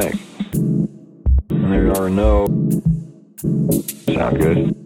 think. And there are no. Sound good.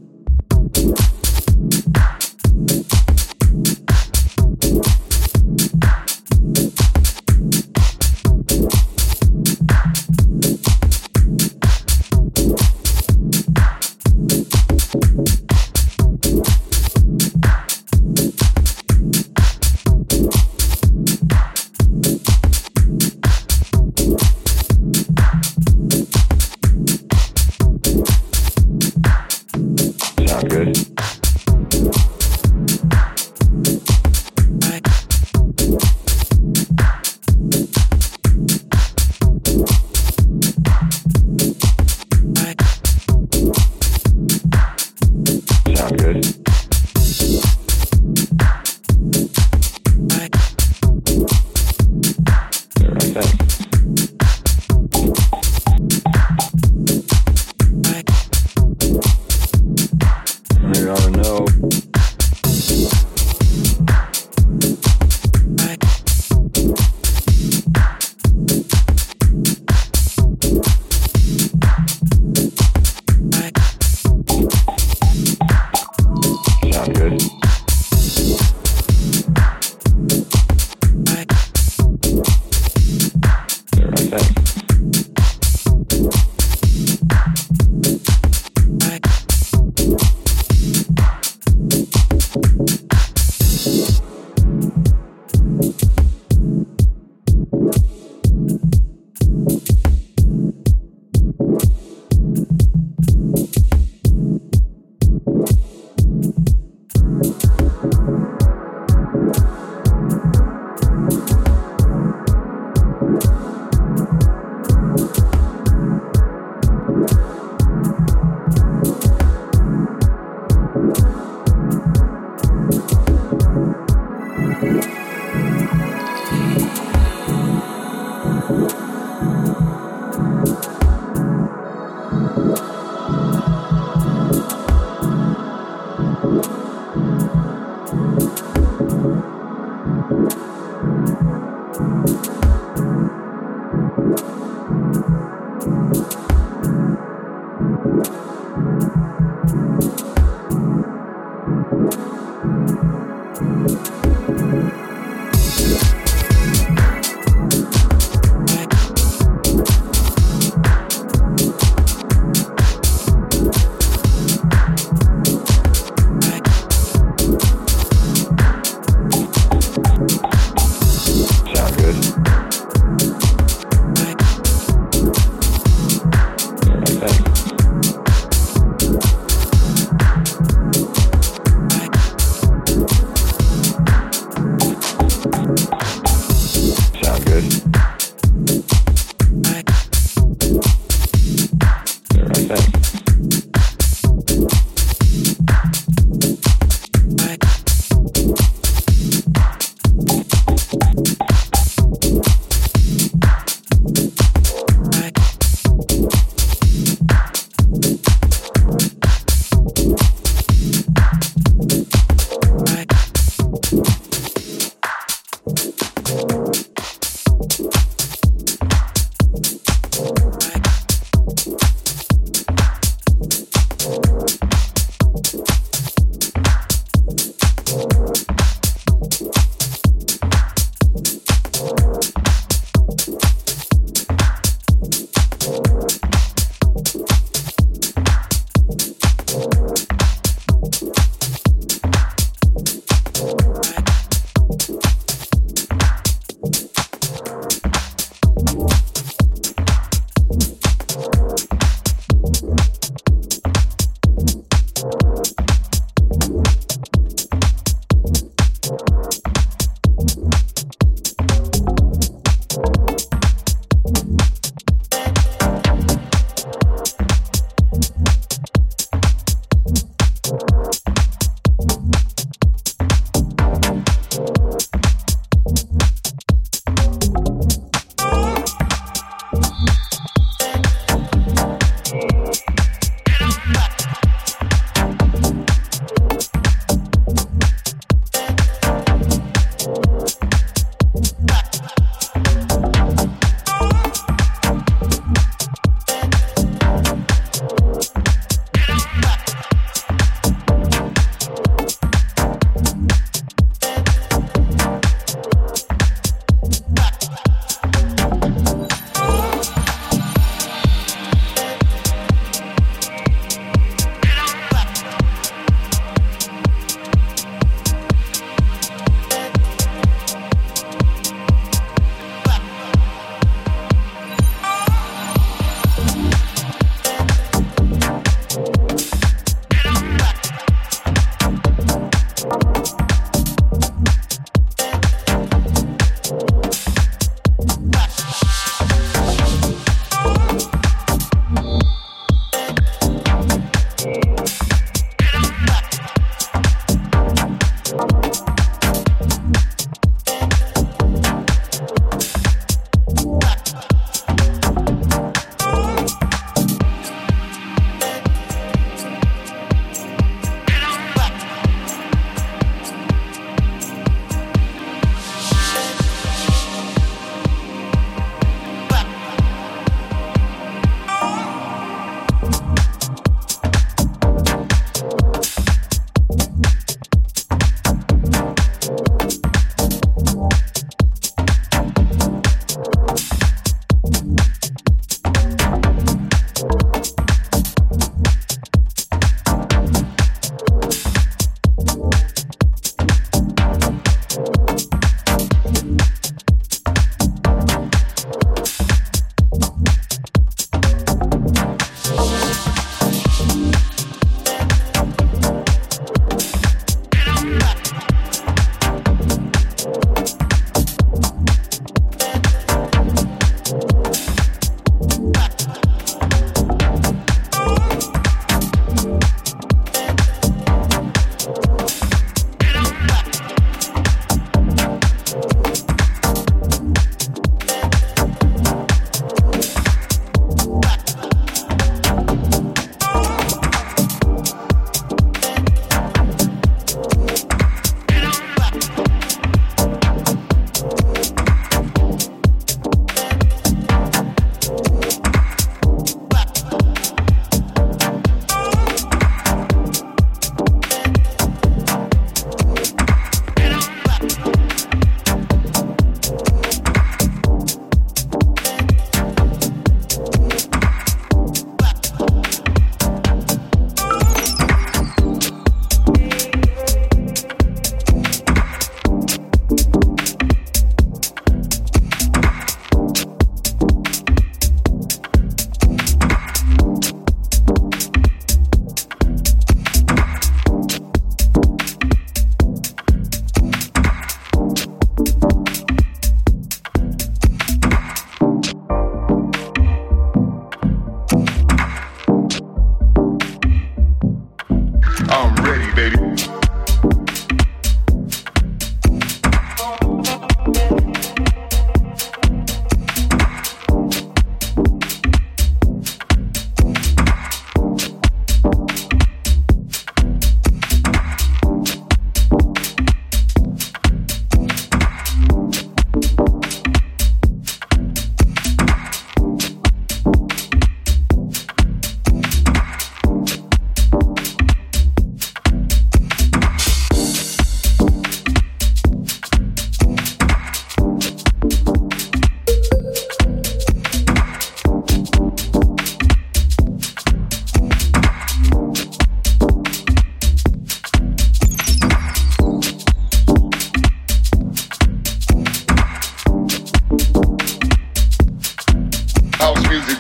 Music.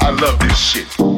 I love this shit.